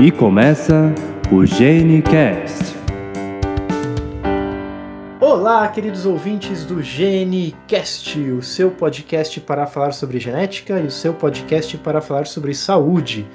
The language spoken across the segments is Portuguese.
E começa o GeneCast. Olá, queridos ouvintes do GeneCast, o seu podcast para falar sobre genética e o seu podcast para falar sobre saúde.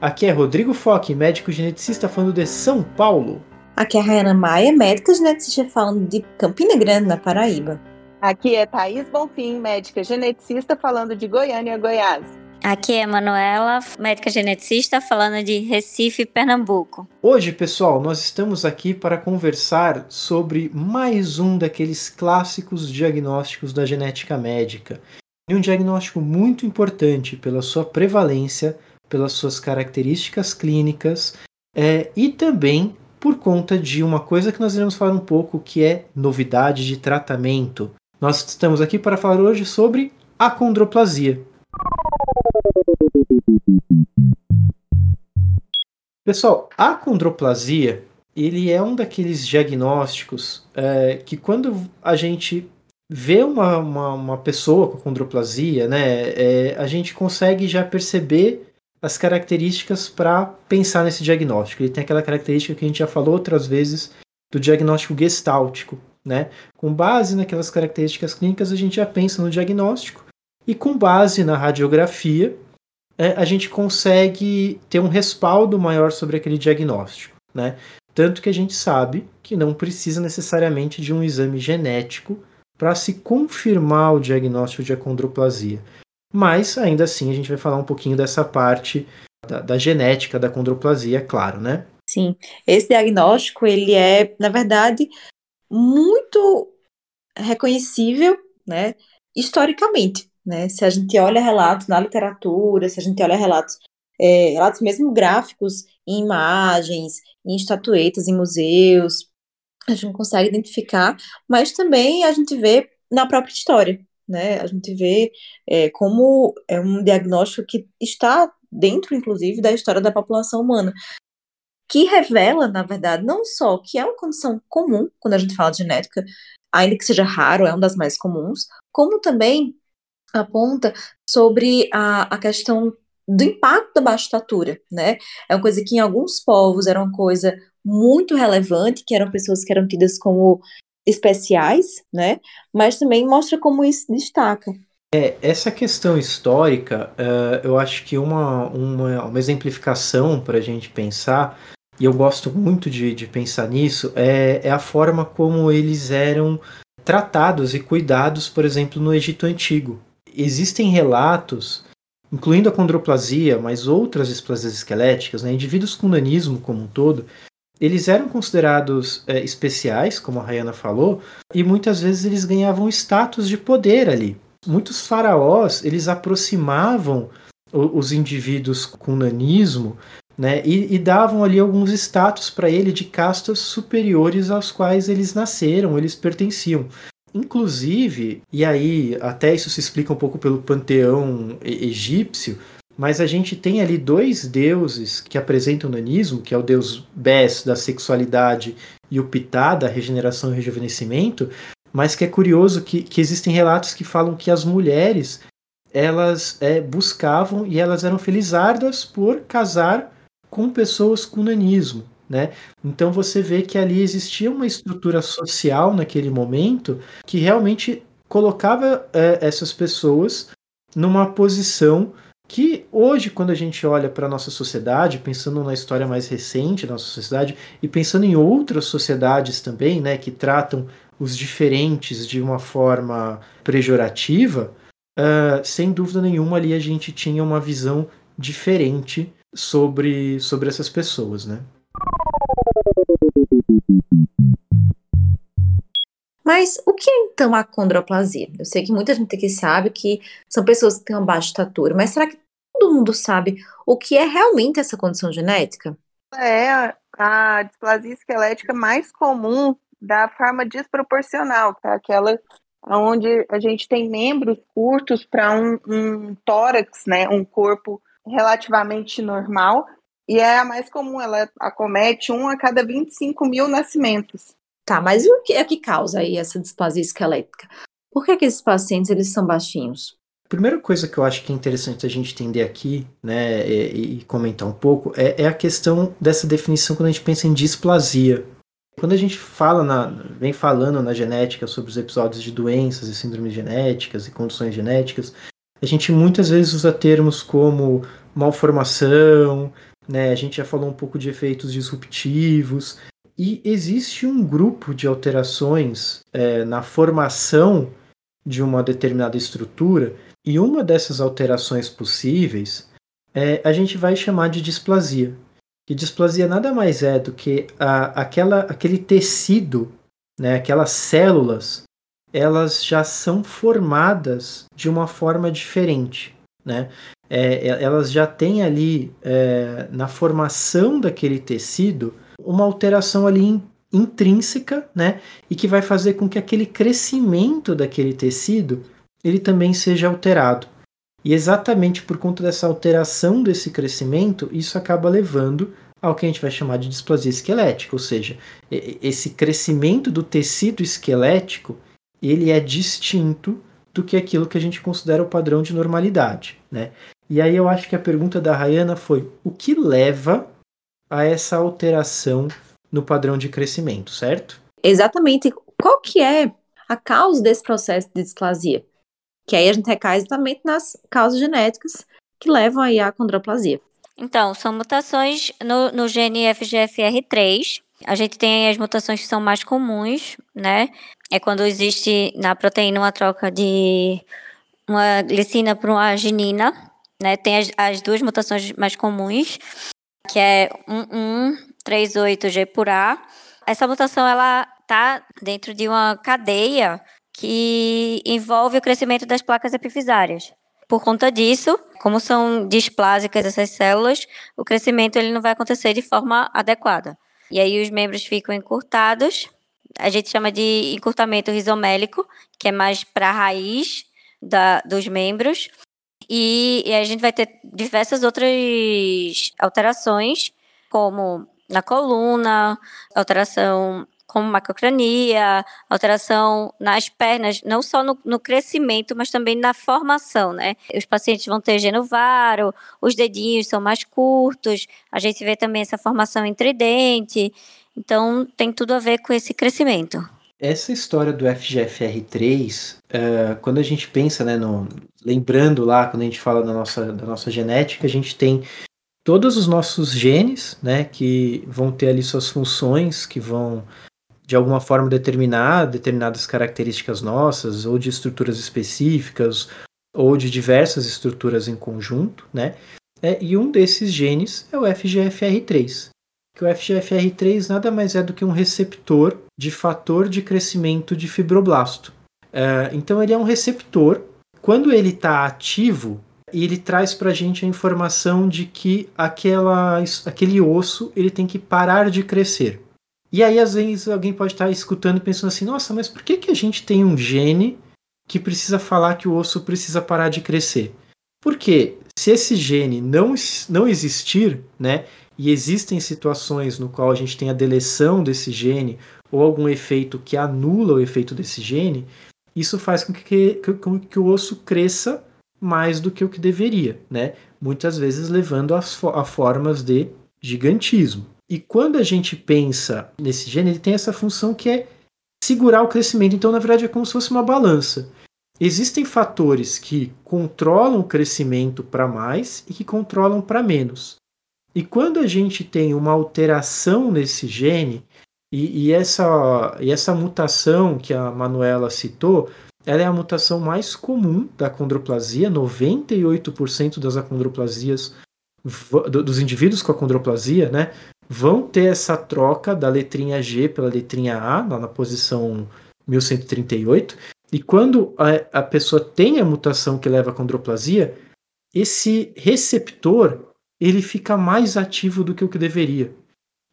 Aqui é Rodrigo Foque, médico geneticista falando de São Paulo. Aqui é a Rayana Maia, médica geneticista falando de Campina Grande, na Paraíba. Aqui é Thaís Bonfim, médica geneticista falando de Goiânia, Goiás. Aqui é Manuela, médica geneticista, falando de Recife, Pernambuco. Hoje, pessoal, nós estamos aqui para conversar sobre mais um daqueles clássicos diagnósticos da genética médica. E um diagnóstico muito importante pela sua prevalência, pelas suas características clínicas é, e também por conta de uma coisa que nós iremos falar um pouco, que é novidade de tratamento. Nós estamos aqui para falar hoje sobre acondroplasia. Pessoal, a acondroplasia ele é um daqueles diagnósticos é, que quando a gente vê uma, uma, uma pessoa com acondroplasia, né, é, a gente consegue já perceber as características para pensar nesse diagnóstico. Ele tem aquela característica que a gente já falou outras vezes do diagnóstico gestáltico, né? Com base naquelas características clínicas, a gente já pensa no diagnóstico e com base na radiografia, é, a gente consegue ter um respaldo maior sobre aquele diagnóstico, né? Tanto que a gente sabe que não precisa necessariamente de um exame genético para se confirmar o diagnóstico de acondroplasia. Mas ainda assim a gente vai falar um pouquinho dessa parte da, da genética da condroplasia, é claro, né? Sim, esse diagnóstico ele é, na verdade, muito reconhecível, né, historicamente, né? Se a gente olha relatos na literatura, se a gente olha relatos, é, relatos mesmo gráficos em imagens, em estatuetas, em museus, a gente consegue identificar, mas também a gente vê na própria história, né? A gente vê é, como é um diagnóstico que está dentro, inclusive, da história da população humana, que revela, na verdade, não só que é uma condição comum quando a gente fala de genética, ainda que seja raro, é uma das mais comuns, como também aponta sobre a, a questão do impacto da baixa estatura, né? É uma coisa que em alguns povos era uma coisa muito relevante, que eram pessoas que eram tidas como especiais, né? Mas também mostra como isso destaca. É, essa questão histórica, uh, eu acho que uma, uma, uma exemplificação para a gente pensar, e eu gosto muito de, de pensar nisso, é, é a forma como eles eram tratados e cuidados, por exemplo, no Egito Antigo. Existem relatos, incluindo a condroplasia, mas outras displasias esqueléticas, né, indivíduos com nanismo como um todo, eles eram considerados é, especiais, como a Rayana falou, e muitas vezes eles ganhavam status de poder ali. Muitos faraós eles aproximavam os indivíduos com nanismo né, e, e davam ali alguns status para ele de castas superiores aos quais eles nasceram, eles pertenciam. Inclusive, e aí até isso se explica um pouco pelo panteão egípcio, mas a gente tem ali dois deuses que apresentam o nanismo, que é o deus Bes da sexualidade e o Ptah da regeneração e rejuvenescimento, mas que é curioso que, que existem relatos que falam que as mulheres elas é, buscavam e elas eram felizardas por casar com pessoas com nanismo. Né? Então você vê que ali existia uma estrutura social naquele momento que realmente colocava é, essas pessoas numa posição que hoje, quando a gente olha para a nossa sociedade, pensando na história mais recente da nossa sociedade e pensando em outras sociedades também, né, que tratam os diferentes de uma forma pejorativa, uh, sem dúvida nenhuma ali a gente tinha uma visão diferente sobre, sobre essas pessoas, né? Mas o que é então a condroplasia? Eu sei que muita gente aqui sabe que são pessoas que têm uma baixa estatura, mas será que todo mundo sabe o que é realmente essa condição genética? É a displasia esquelética mais comum da forma desproporcional, tá? aquela onde a gente tem membros curtos para um, um tórax, né, um corpo relativamente normal, e é a mais comum, ela acomete um a cada 25 mil nascimentos. Tá, mas o que é que causa aí essa displasia esquelética? Por que, que esses pacientes eles são baixinhos? primeira coisa que eu acho que é interessante a gente entender aqui, né, e, e comentar um pouco, é, é, a questão dessa definição quando a gente pensa em displasia. Quando a gente fala na, vem falando na genética sobre os episódios de doenças e síndromes genéticas e condições genéticas, a gente muitas vezes usa termos como malformação, né, a gente já falou um pouco de efeitos disruptivos, e existe um grupo de alterações é, na formação de uma determinada estrutura e uma dessas alterações possíveis é, a gente vai chamar de displasia. E displasia nada mais é do que a, aquela, aquele tecido, né, aquelas células, elas já são formadas de uma forma diferente. Né? É, é elas já têm ali, é, na formação daquele tecido, uma alteração ali intrínseca, né? E que vai fazer com que aquele crescimento daquele tecido ele também seja alterado. E exatamente por conta dessa alteração desse crescimento, isso acaba levando ao que a gente vai chamar de displasia esquelética, ou seja, esse crescimento do tecido esquelético, ele é distinto do que aquilo que a gente considera o padrão de normalidade, né? E aí eu acho que a pergunta da Rayana foi: o que leva a essa alteração no padrão de crescimento, certo? Exatamente. Qual que é a causa desse processo de displasia? Que aí a gente recai exatamente nas causas genéticas que levam aí à condroplasia. Então, são mutações no, no gene FGFR3. A gente tem as mutações que são mais comuns, né? É quando existe na proteína uma troca de uma glicina para uma arginina, né? Tem as, as duas mutações mais comuns, que é 1138G por A. Essa mutação ela está dentro de uma cadeia que envolve o crescimento das placas epifisárias. Por conta disso, como são displásicas essas células, o crescimento ele não vai acontecer de forma adequada. E aí os membros ficam encurtados. A gente chama de encurtamento rizomélico, que é mais para a raiz da, dos membros. E, e a gente vai ter diversas outras alterações, como na coluna, alteração como macrocrania, alteração nas pernas, não só no, no, crescimento, mas também na formação, né? Os pacientes vão ter genovaro, os dedinhos são mais curtos, a gente vê também essa formação entre dente, então tem tudo a ver com esse crescimento. Essa história do FGFR3, uh, é, quando a gente pensa, né, no, lembrando lá, quando a gente fala da nossa, da nossa genética, a gente tem todos os nossos genes, né, que vão ter ali suas funções, que vão de alguma forma determinar determinadas características nossas, ou de estruturas específicas, ou de diversas estruturas em conjunto, né? É, e um desses genes é o FGFR3. Que o FGFR3 nada mais é do que um receptor de fator de crescimento de fibroblasto. É, então ele é um receptor. Quando ele está ativo, ele traz para a gente a informação de que aquela, aquele osso ele tem que parar de crescer. E aí, às vezes, alguém pode estar escutando e pensando assim: nossa, mas por que, que a gente tem um gene que precisa falar que o osso precisa parar de crescer? Porque se esse gene não, não existir, né, e existem situações no qual a gente tem a deleção desse gene ou algum efeito que anula o efeito desse gene, isso faz com que, com que o osso cresça mais do que o que deveria, né? Muitas vezes levando a, a formas de gigantismo. E quando a gente pensa nesse gene, ele tem essa função que é segurar o crescimento. Então, na verdade, é como se fosse uma balança. Existem fatores que controlam o crescimento para mais e que controlam para menos. E quando a gente tem uma alteração nesse gene, e, e, essa, e essa mutação que a Manuela citou, ela é a mutação mais comum da condroplasia, 98% das acondroplasias dos indivíduos com acondroplasia, né, vão ter essa troca da letrinha G pela letrinha A, lá na posição 1138. E quando a, a pessoa tem a mutação que leva à condroplasia, esse receptor ele fica mais ativo do que o que deveria.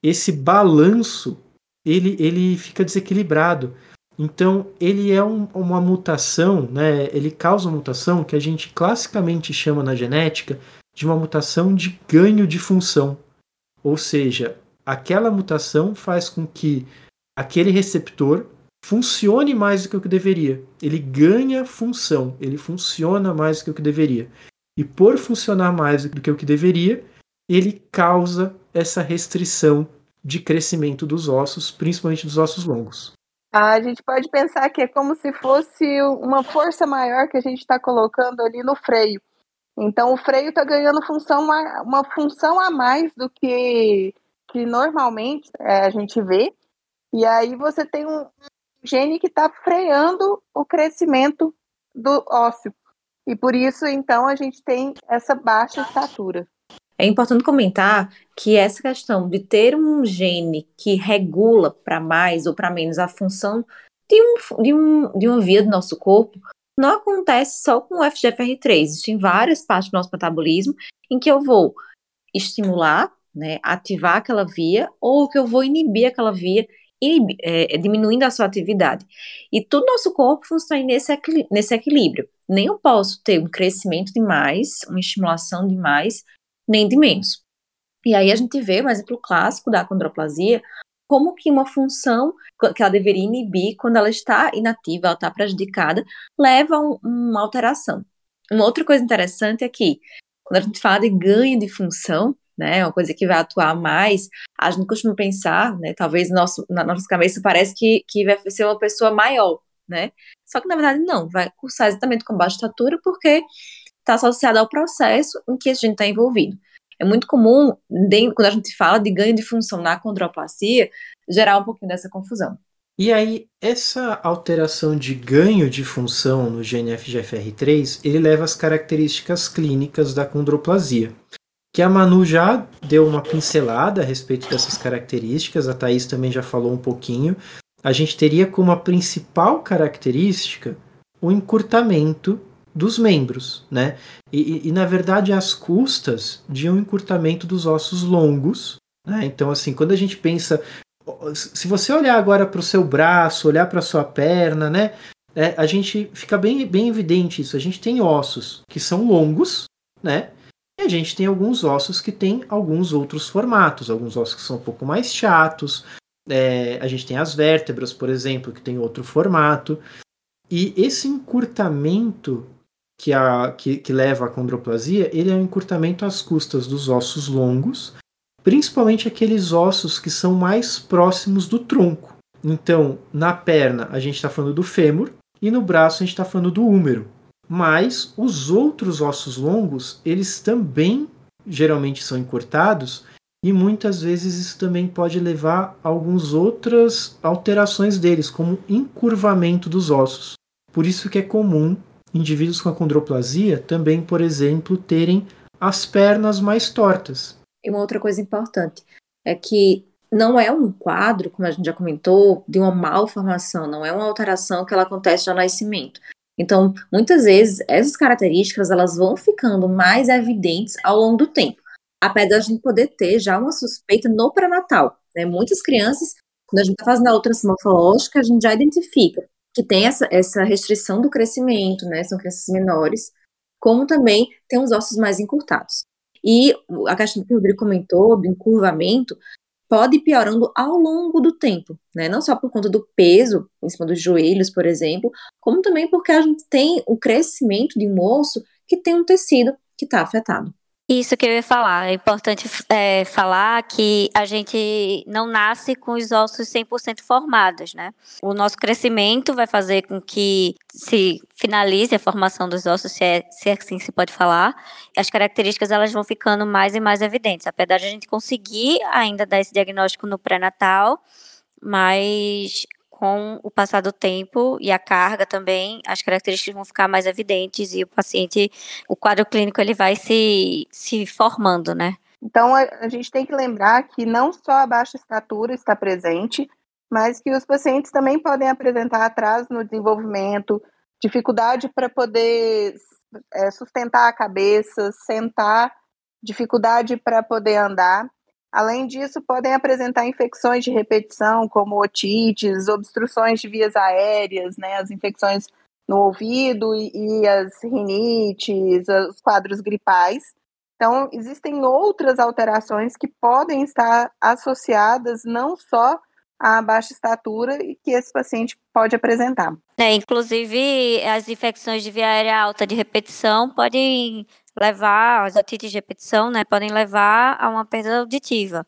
Esse balanço ele, ele fica desequilibrado. Então ele é um, uma mutação, né? Ele causa uma mutação que a gente classicamente chama na genética de uma mutação de ganho de função. Ou seja, aquela mutação faz com que aquele receptor funcione mais do que o que deveria. Ele ganha função, ele funciona mais do que o que deveria. E por funcionar mais do que o que deveria, ele causa essa restrição de crescimento dos ossos, principalmente dos ossos longos. A gente pode pensar que é como se fosse uma força maior que a gente está colocando ali no freio. Então o freio está ganhando função, uma, uma, função a mais do que, que normalmente é, a gente vê. E aí você tem um gene que está freando o crescimento do ósseo. E por isso, então, a gente tem essa baixa estatura. É importante comentar que essa questão de ter um gene que regula para mais ou para menos a função de, um, de, um, de uma via do nosso corpo não acontece só com o FGFR3. Existem várias partes do nosso metabolismo em que eu vou estimular, né, ativar aquela via, ou que eu vou inibir aquela via, inibir, é, diminuindo a sua atividade. E todo nosso corpo funciona nesse, nesse equilíbrio. Nem eu posso ter um crescimento demais, uma estimulação demais, nem de menos. E aí a gente vê um exemplo clássico da acondroplasia, como que uma função que ela deveria inibir quando ela está inativa, ela está prejudicada, leva a um, uma alteração. Uma outra coisa interessante é que, quando a gente fala de ganho de função, né, uma coisa que vai atuar mais, a gente costuma pensar, né, talvez nosso, na nossa cabeça parece que, que vai ser uma pessoa maior, né, só que na verdade não, vai cursar exatamente com baixa estatura porque está associado ao processo em que a gente está envolvido. É muito comum, quando a gente fala de ganho de função na condroplasia, gerar um pouquinho dessa confusão. E aí, essa alteração de ganho de função no GNF-GFR3, ele leva às características clínicas da condroplasia. Que a Manu já deu uma pincelada a respeito dessas características, a Thaís também já falou um pouquinho. A gente teria como a principal característica o encurtamento dos membros, né? E, e, e, na verdade as custas de um encurtamento dos ossos longos, né? Então assim, quando a gente pensa, se você olhar agora para o seu braço, olhar para a sua perna, né? É, a gente fica bem, bem evidente isso. A gente tem ossos que são longos, né? E a gente tem alguns ossos que têm alguns outros formatos, alguns ossos que são um pouco mais chatos. É, a gente tem as vértebras, por exemplo, que tem outro formato. E esse encurtamento que, a, que, que leva à condroplasia, ele é um encurtamento às custas dos ossos longos, principalmente aqueles ossos que são mais próximos do tronco. Então, na perna a gente está falando do fêmur e no braço a gente está falando do úmero. Mas os outros ossos longos, eles também geralmente são encurtados e muitas vezes isso também pode levar a algumas outras alterações deles, como encurvamento dos ossos. Por isso que é comum indivíduos com acondroplasia também, por exemplo, terem as pernas mais tortas. E uma outra coisa importante é que não é um quadro, como a gente já comentou, de uma malformação, não é uma alteração que ela acontece ao nascimento. Então, muitas vezes, essas características elas vão ficando mais evidentes ao longo do tempo, apesar de a gente poder ter já uma suspeita no pré-natal. Né? Muitas crianças, quando a gente está fazendo a ultrassom morfológica, a gente já identifica que tem essa, essa restrição do crescimento, né? São crianças menores, como também tem os ossos mais encurtados. E a questão que o Rodrigo comentou do encurvamento pode ir piorando ao longo do tempo, né? Não só por conta do peso em cima dos joelhos, por exemplo, como também porque a gente tem o crescimento de um osso que tem um tecido que está afetado. Isso que eu ia falar. É importante é, falar que a gente não nasce com os ossos 100% formados, né? O nosso crescimento vai fazer com que se finalize a formação dos ossos, se é, se é assim se pode falar. As características elas vão ficando mais e mais evidentes. Apesar de a gente conseguir ainda dar esse diagnóstico no pré-natal, mas com o passar do tempo e a carga também, as características vão ficar mais evidentes e o paciente, o quadro clínico ele vai se, se formando, né? Então a, gente tem que lembrar que não só a baixa estatura está presente, mas que os pacientes também podem apresentar atraso no desenvolvimento, dificuldade para poder é, sustentar a cabeça, sentar, dificuldade para poder andar. Além disso, podem apresentar infecções de repetição, como otites, obstruções de vias aéreas, né, as infecções no ouvido e, e as rinites, os quadros gripais. Então, existem outras alterações que podem estar associadas não só a baixa estatura e que esse paciente pode apresentar. É, inclusive, as infecções de via aérea alta de repetição podem levar, as otites de repetição, né, podem levar a uma perda auditiva.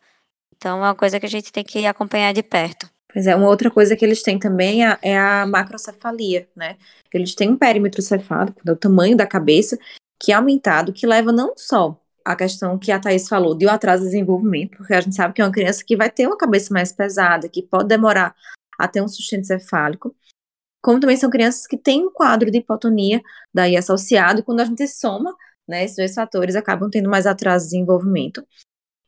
Então, é uma coisa que a gente tem que acompanhar de perto. Pois é, uma outra coisa que eles têm também é, é a macrocefalia, né? Eles têm um perímetro cefálico, é o tamanho da cabeça, que é aumentado, que leva não só a questão que a Thaís falou de um atraso de desenvolvimento, porque a gente sabe que é uma criança que vai ter uma cabeça mais pesada, que pode demorar a ter um sustento cefálico, como também são crianças que têm um quadro de hipotonia daí associado, e quando a gente soma, né, esses dois fatores acabam tendo mais atraso de desenvolvimento.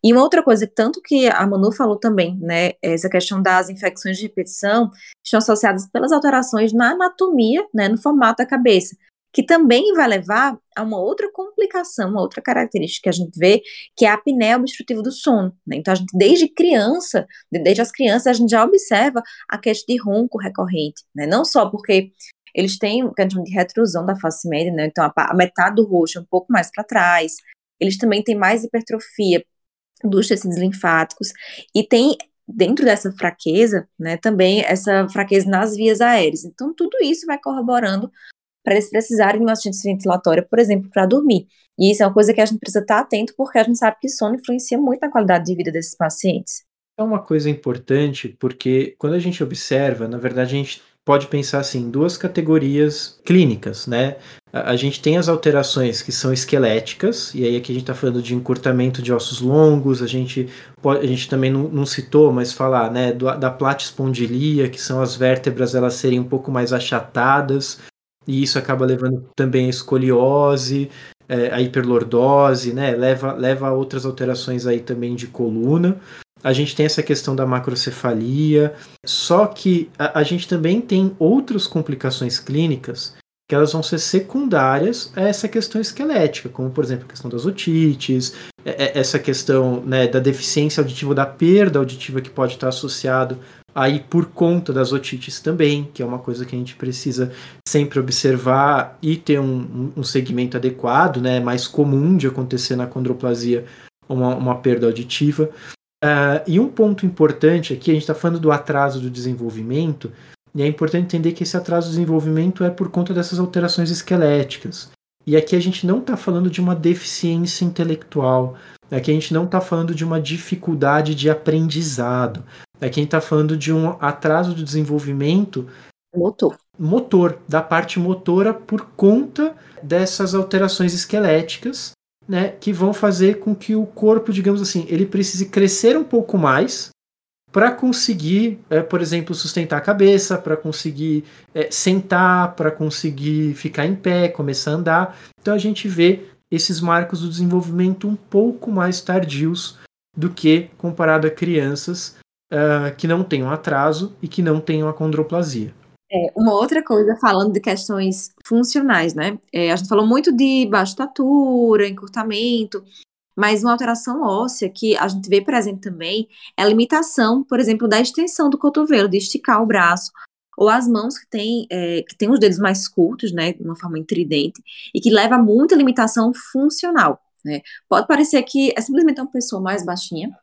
E uma outra coisa, tanto que a Manu falou também, né, essa questão das infecções de repetição, estão associadas pelas alterações na anatomia, né, no formato da cabeça, que também vai levar a uma outra complicação, uma outra característica que a gente vê, que é a apneia obstrutiva do sono. Né? Então, a gente, desde criança, desde as crianças, a gente já observa a questão de ronco recorrente, né? Não só porque eles têm o que a gente chama de retrusão da face média, né? Então, a, metade do rosto é um pouco mais para trás. Eles também têm mais hipertrofia dos tecidos linfáticos e tem dentro dessa fraqueza, né, também essa fraqueza nas vias aéreas. Então, tudo isso vai corroborando para eles precisarem de uma assistência ventilatória, por exemplo, para dormir. E isso é uma coisa que a gente precisa estar atento, porque a gente sabe que sono influencia muito na qualidade de vida desses pacientes. É uma coisa importante, porque quando a gente observa, na verdade, a gente pode pensar assim, duas categorias clínicas, né? A, a gente tem as alterações que são esqueléticas, e aí aqui a gente está falando de encurtamento de ossos longos, a gente, pode, a gente também não, não citou, mas falar né, do, da platispondilia, que são as vértebras elas serem um pouco mais achatadas, e isso acaba levando também a escoliose, é, a hiperlordose, né? Leva, leva a outras alterações aí também de coluna. A gente tem essa questão da macrocefalia, só que a, a gente também tem outras complicações clínicas que elas vão ser secundárias a essa questão esquelética, como por exemplo a questão das otites, é, é, essa questão né, da deficiência auditiva, da perda auditiva que pode estar associado aí por conta das otites também, que é uma coisa que a gente precisa sempre observar e ter um, um segmento adequado, né? Mais comum de acontecer na condroplasia uma, uma perda auditiva. Uh, e um ponto importante aqui, a gente está falando do atraso do desenvolvimento, e é importante entender que esse atraso do desenvolvimento é por conta dessas alterações esqueléticas. E aqui a gente não está falando de uma deficiência intelectual, aqui a gente não está falando de uma dificuldade de aprendizado, aqui a gente está falando de um atraso do desenvolvimento motor. motor, da parte motora por conta dessas alterações esqueléticas, né, que vão fazer com que o corpo, digamos assim, ele precise crescer um pouco mais para conseguir, é, por exemplo, sustentar a cabeça, para conseguir é, sentar, para conseguir ficar em pé, começar a andar. Então a gente vê esses marcos do desenvolvimento um pouco mais tardios do que comparado a crianças uh, que não tenham atraso e que não tenham acondroplasia. É, uma outra coisa, falando de questões funcionais, né? É, a gente falou muito de baixa estatura, encurtamento, mas uma alteração óssea que a gente vê presente também é a limitação, por exemplo, da extensão do cotovelo, de esticar o braço, ou as mãos que têm é, que tem os dedos mais curtos, né, de uma forma intridente, e que leva a muita limitação funcional. Né? Pode parecer que é simplesmente uma pessoa mais baixinha,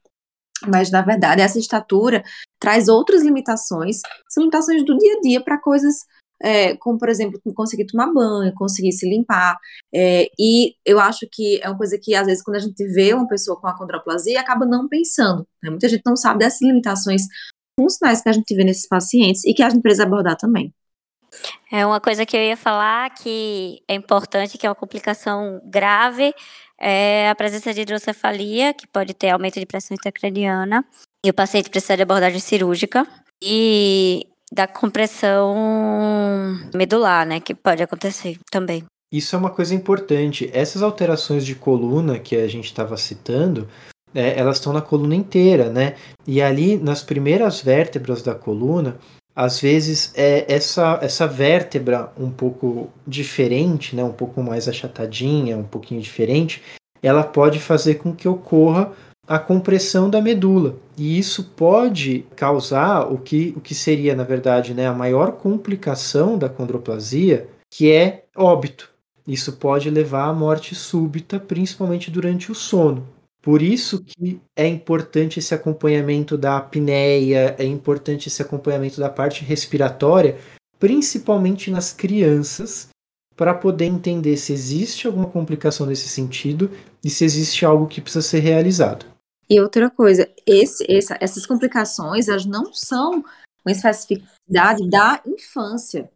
mas na verdade essa estatura traz outras limitações, são limitações do dia a dia para coisas é, como, por exemplo, conseguir tomar banho, conseguir se limpar. É, e eu acho que é uma coisa que, às vezes, quando a gente vê uma pessoa com acondroplasia, acaba não pensando. Né? Muita gente não sabe dessas limitações funcionais que a gente vê nesses pacientes e que a gente precisa abordar também. É uma coisa que eu ia falar que é importante, que é uma complicação grave, é a presença de hidrocefalia, que pode ter aumento de pressão intracraniana, e o paciente precisa de abordagem cirúrgica. E da compressão medular, né, que pode acontecer também. Isso é uma coisa importante. Essas alterações de coluna que a gente estava citando, é, elas estão na coluna inteira, né? E ali nas primeiras vértebras da coluna, às vezes é essa essa vértebra um pouco diferente, né, um pouco mais achatadinha, um pouquinho diferente, ela pode fazer com que ocorra a compressão da medula. E isso pode causar o que, o que seria, na verdade, né, a maior complicação da condroplasia, que é óbito. Isso pode levar à morte súbita, principalmente durante o sono. Por isso que é importante esse acompanhamento da apneia, é importante esse acompanhamento da parte respiratória, principalmente nas crianças, para poder entender se existe alguma complicação nesse sentido e se existe algo que precisa ser realizado. E outra coisa, esse, essa, essas complicações elas não são uma especificidade da infância.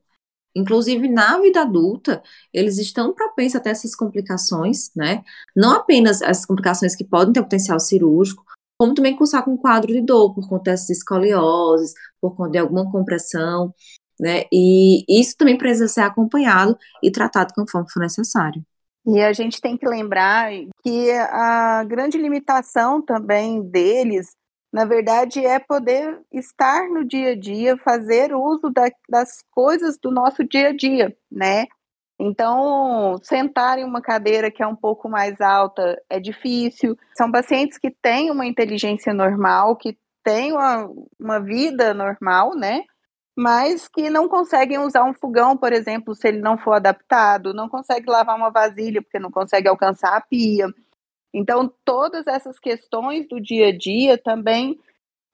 Inclusive, na vida adulta, eles estão propensos a ter essas complicações, né? Não apenas as complicações que podem ter potencial cirúrgico, como também cursar com quadro de dor, por conta dessas escolioses, por conta de alguma compressão, né? E isso também precisa ser acompanhado e tratado conforme for necessário. E a gente tem que lembrar que a grande limitação também deles na verdade, é poder estar no dia a dia, fazer uso da, das coisas do nosso dia a dia, né? Então, sentar em uma cadeira que é um pouco mais alta é difícil. São pacientes que têm uma inteligência normal, que têm uma, uma vida normal, né? Mas que não conseguem usar um fogão, por exemplo, se ele não for adaptado, não consegue lavar uma vasilha porque não consegue alcançar a pia. Então, todas essas questões do dia a dia também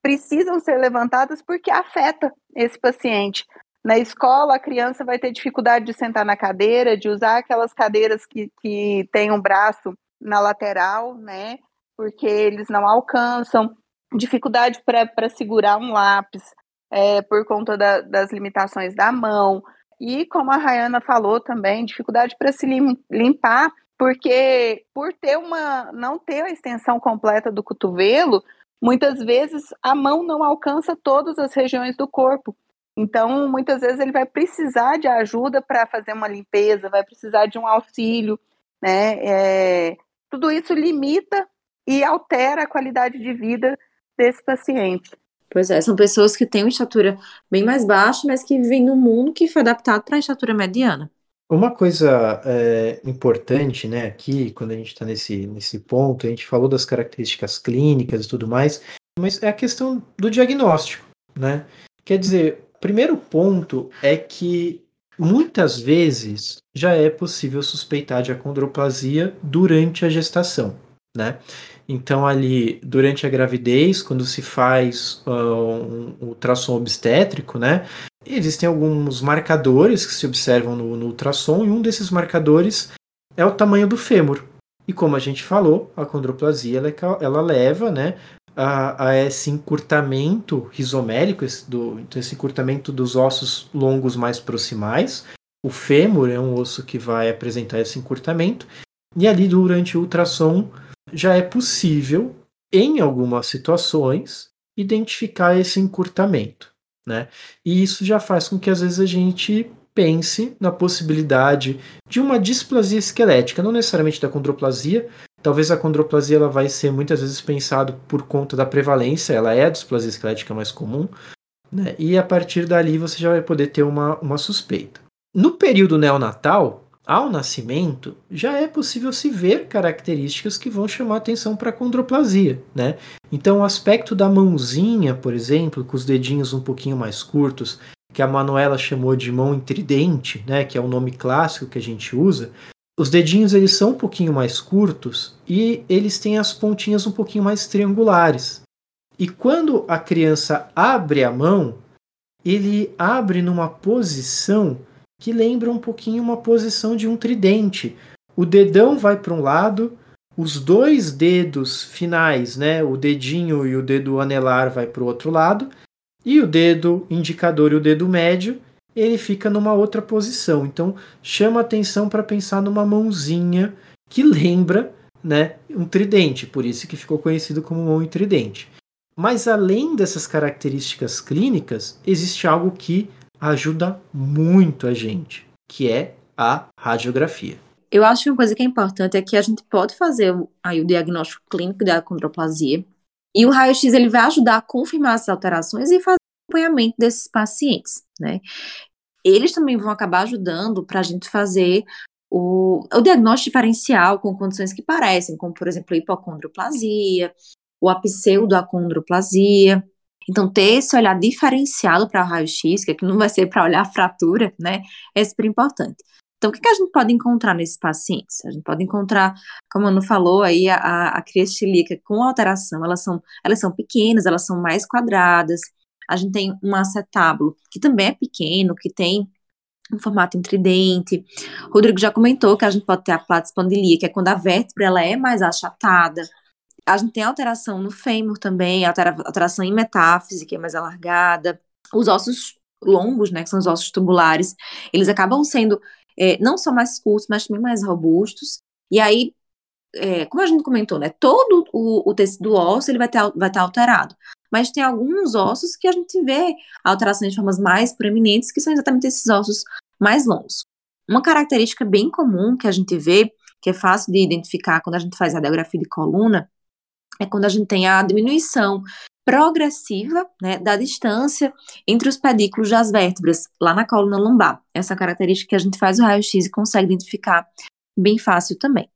precisam ser levantadas porque afeta esse paciente. Na escola, a criança vai ter dificuldade de sentar na cadeira, de usar aquelas cadeiras que, que tem um braço na lateral, né? Porque eles não alcançam. Dificuldade para segurar um lápis, é, por conta da, das limitações da mão. E, como a Rayana falou também, dificuldade para se limpar porque por ter uma não ter a extensão completa do cotovelo, muitas vezes a mão não alcança todas as regiões do corpo. Então, muitas vezes ele vai precisar de ajuda para fazer uma limpeza, vai precisar de um auxílio, né? É, tudo isso limita e altera a qualidade de vida desse paciente. Pois é, são pessoas que têm uma estatura bem mais baixa, mas que vivem num mundo que foi adaptado para a estatura mediana. Uma coisa é, importante, né, aqui, quando a gente está nesse, nesse ponto, a gente falou das características clínicas e tudo mais, mas é a questão do diagnóstico, né? Quer dizer, o primeiro ponto é que muitas vezes já é possível suspeitar de acondroplasia durante a gestação, né? Então, ali, durante a gravidez, quando se faz uh, um ultrassom obstétrico, né, existem alguns marcadores que se observam no, no ultrassom, e um desses marcadores é o tamanho do fêmur. E como a gente falou, a condroplasia ela, ela leva né, a, a, esse encurtamento risomérico, esse, do, então esse encurtamento dos ossos longos mais proximais. O fêmur é um osso que vai apresentar esse encurtamento. E ali durante o ultrassom já é possível, em algumas situações, identificar esse encurtamento. Né? E isso já faz com que às vezes a gente pense na possibilidade de uma displasia esquelética, não necessariamente da condroplasia. Talvez a condroplasia ela vai ser muitas vezes pensado por conta da prevalência, ela é a displasia esquelética mais comum, né? e a partir dali você já vai poder ter uma, uma suspeita. No período neonatal, ao nascimento, já é possível se ver características que vão chamar atenção para a condroplasia, né? Então, o aspecto da mãozinha, por exemplo, com os dedinhos um pouquinho mais curtos, que a Manuela chamou de mão intridente, né, que é o nome clássico que a gente usa, os dedinhos eles são um pouquinho mais curtos e eles têm as pontinhas um pouquinho mais triangulares. E quando a criança abre a mão, ele abre numa posição que lembra um pouquinho uma posição de um tridente. O dedão vai para um lado, os dois dedos finais, né, o dedinho e o dedo anelar vai para o outro lado, e o dedo indicador e o dedo médio, ele fica numa outra posição. Então, chama atenção para pensar numa mãozinha que lembra, né, um tridente, por isso que ficou conhecido como mão tridente. Mas além dessas características clínicas, existe algo que ajuda muito a gente, que é a radiografia. Eu acho que uma coisa que é importante é que a gente pode fazer aí o diagnóstico clínico da condroplasia e o raio-x ele vai ajudar a confirmar essas alterações e fazer o acompanhamento desses pacientes, né? Eles também vão acabar ajudando para a gente fazer o, o diagnóstico diferencial com condições que parecem, como por exemplo a hipocondroplasia, o apseudoacondroplasia, então, ter esse olhar diferenciado para o raio-x, que aqui não vai ser para olhar a fratura, né, é super importante. Então, o que, que a gente pode encontrar nesses pacientes? A gente pode encontrar, como a Ana falou, aí a, a criostilíaca com alteração, elas são, elas são pequenas, elas são mais quadradas. A gente tem um acetábulo, que também é pequeno, que tem um formato intridente. O Rodrigo já comentou que a gente pode ter a platispondilia, que é quando a vértebra ela é mais achatada. A gente tem alteração no fêmur também, alteração em metáfise, que é mais alargada. Os ossos longos, né, que são os ossos tubulares, eles acabam sendo é, não só mais curtos, mas também mais robustos. E aí, é, como a gente comentou, né, todo o, o tecido ósseo ele vai, ter, vai estar alterado. Mas tem alguns ossos que a gente vê alterações de formas mais proeminentes, que são exatamente esses ossos mais longos. Uma característica bem comum que a gente vê, que é fácil de identificar quando a gente faz radiografia de coluna, é quando a gente tem a diminuição progressiva né, da distância entre os pedículos das vértebras, lá na coluna lombar. Essa característica que a gente faz o raio-x e consegue identificar bem fácil também.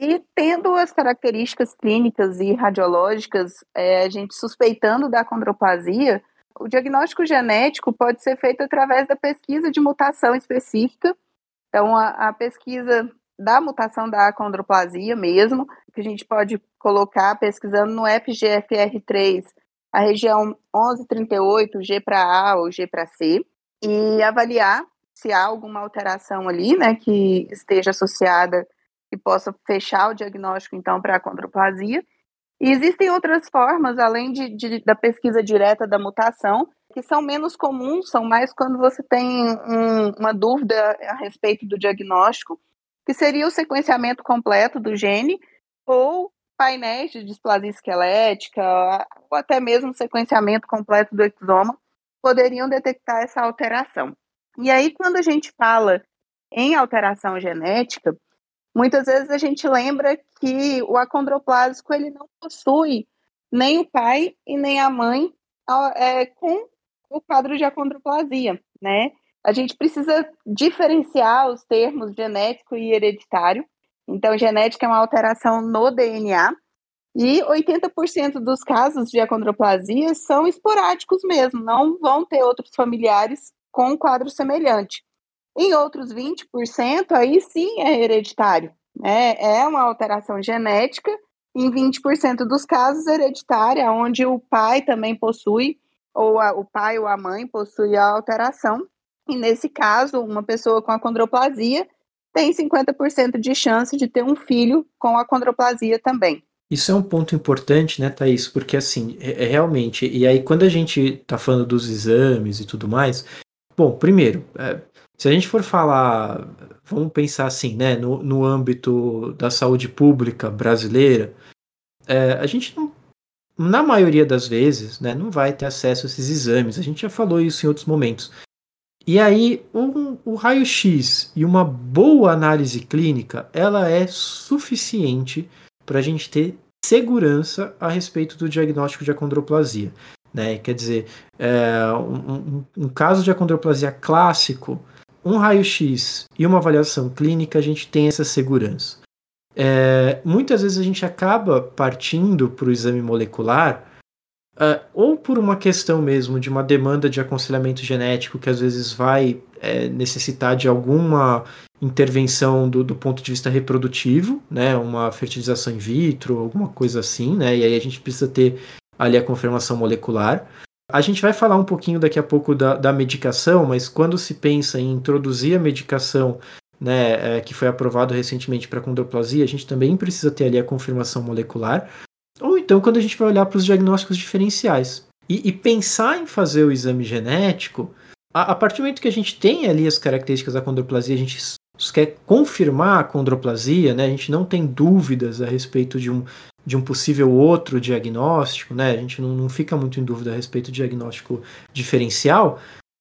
E tendo as características clínicas e radiológicas, é, a gente suspeitando da condroplasia, o diagnóstico genético pode ser feito através da pesquisa de mutação específica. Então, a, a pesquisa da mutação da acondroplasia mesmo, que a gente pode colocar pesquisando no FGFR3 a região 1138, G para A ou G para C, e avaliar se há alguma alteração ali, né, que esteja associada e possa fechar o diagnóstico, então, para a acondroplasia. E existem outras formas, além de, de, da pesquisa direta da mutação, que são menos comuns, são mais quando você tem um, uma dúvida a respeito do diagnóstico, que seria o sequenciamento completo do gene ou painéis de displasia esquelética ou até mesmo sequenciamento completo do exoma poderiam detectar essa alteração. E aí, quando a gente fala em alteração genética, muitas vezes a gente lembra que o acondroplásico ele não possui nem o pai e nem a mãe é, com o quadro de acondroplasia, né? A gente precisa diferenciar os termos genético e hereditário. Então, genética é uma alteração no DNA. E 80% dos casos de acondroplasia são esporádicos mesmo, não vão ter outros familiares com um quadro semelhante. Em outros 20%, aí sim é hereditário. Né? É uma alteração genética, em 20% dos casos hereditária, onde o pai também possui, ou a, o pai ou a mãe possui a alteração. E nesse caso, uma pessoa com acondroplasia tem 50% de chance de ter um filho com acondroplasia também. Isso é um ponto importante, né, Thaís? Porque assim, é, é realmente, e aí quando a gente tá falando dos exames e tudo mais, bom, primeiro, é, se a gente for falar, vamos pensar assim, né, no, no âmbito da saúde pública brasileira, é, a gente não, na maioria das vezes, né, não vai ter acesso a esses exames. A gente já falou isso em outros momentos. E aí, um, o raio-x e uma boa análise clínica, ela é suficiente para a gente ter segurança a respeito do diagnóstico de acondroplasia. Né? Quer dizer, é, um, um, caso de acondroplasia clássico, um raio-x e uma avaliação clínica, a gente tem essa segurança. É, muitas vezes a gente acaba partindo para o exame molecular Uh, ou por uma questão mesmo de uma demanda de aconselhamento genético que às vezes vai é, necessitar de alguma intervenção do, do, ponto de vista reprodutivo, né, uma fertilização in vitro, alguma coisa assim, né, e aí a gente precisa ter ali a confirmação molecular. A gente vai falar um pouquinho daqui a pouco da, da medicação, mas quando se pensa em introduzir a medicação né, é, que foi aprovado recentemente para condroplasia, a gente também precisa ter ali a confirmação molecular. Ou então quando a gente vai olhar para os diagnósticos diferenciais. E, e, pensar em fazer o exame genético, a, a, partir do momento que a gente tem ali as características da condroplasia, a gente quer confirmar a condroplasia, né? A gente não tem dúvidas a respeito de um, de um possível outro diagnóstico, né? A gente não, não fica muito em dúvida a respeito do diagnóstico diferencial.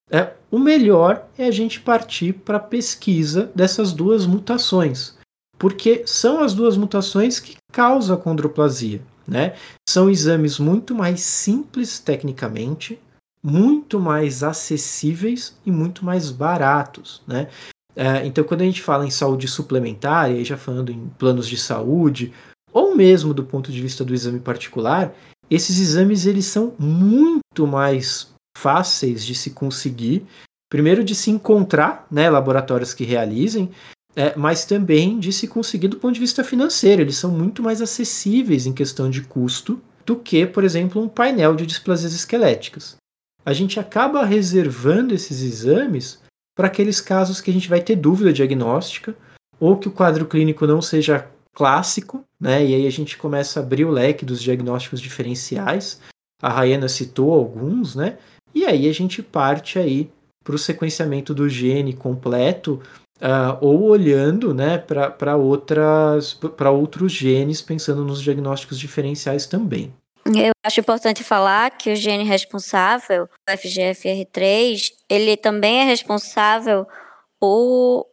É, o melhor é a gente partir para a pesquisa dessas duas mutações, porque são as duas mutações que causam a condroplasia. Né? São exames muito mais simples tecnicamente, muito mais acessíveis e muito mais baratos. Né? É, então, quando a gente fala em saúde suplementar, e já falando em planos de saúde, ou mesmo do ponto de vista do exame particular, esses exames eles são muito mais fáceis de se conseguir Primeiro de se encontrar, né, laboratórios que realizem, é, mas também de se conseguir do ponto de vista financeiro. Eles são muito mais acessíveis em questão de custo do que, por exemplo, um painel de displasias esqueléticas. A gente acaba reservando esses exames para aqueles casos que a gente vai ter dúvida diagnóstica ou que o quadro clínico não seja clássico, né? E aí a gente começa a abrir o leque dos diagnósticos diferenciais. A Rayana citou alguns, né? E aí a gente parte aí para o sequenciamento do gene completo uh, ou olhando né, para outros genes, pensando nos diagnósticos diferenciais também. Eu acho importante falar que o gene responsável, o FGFR3, ele também é responsável por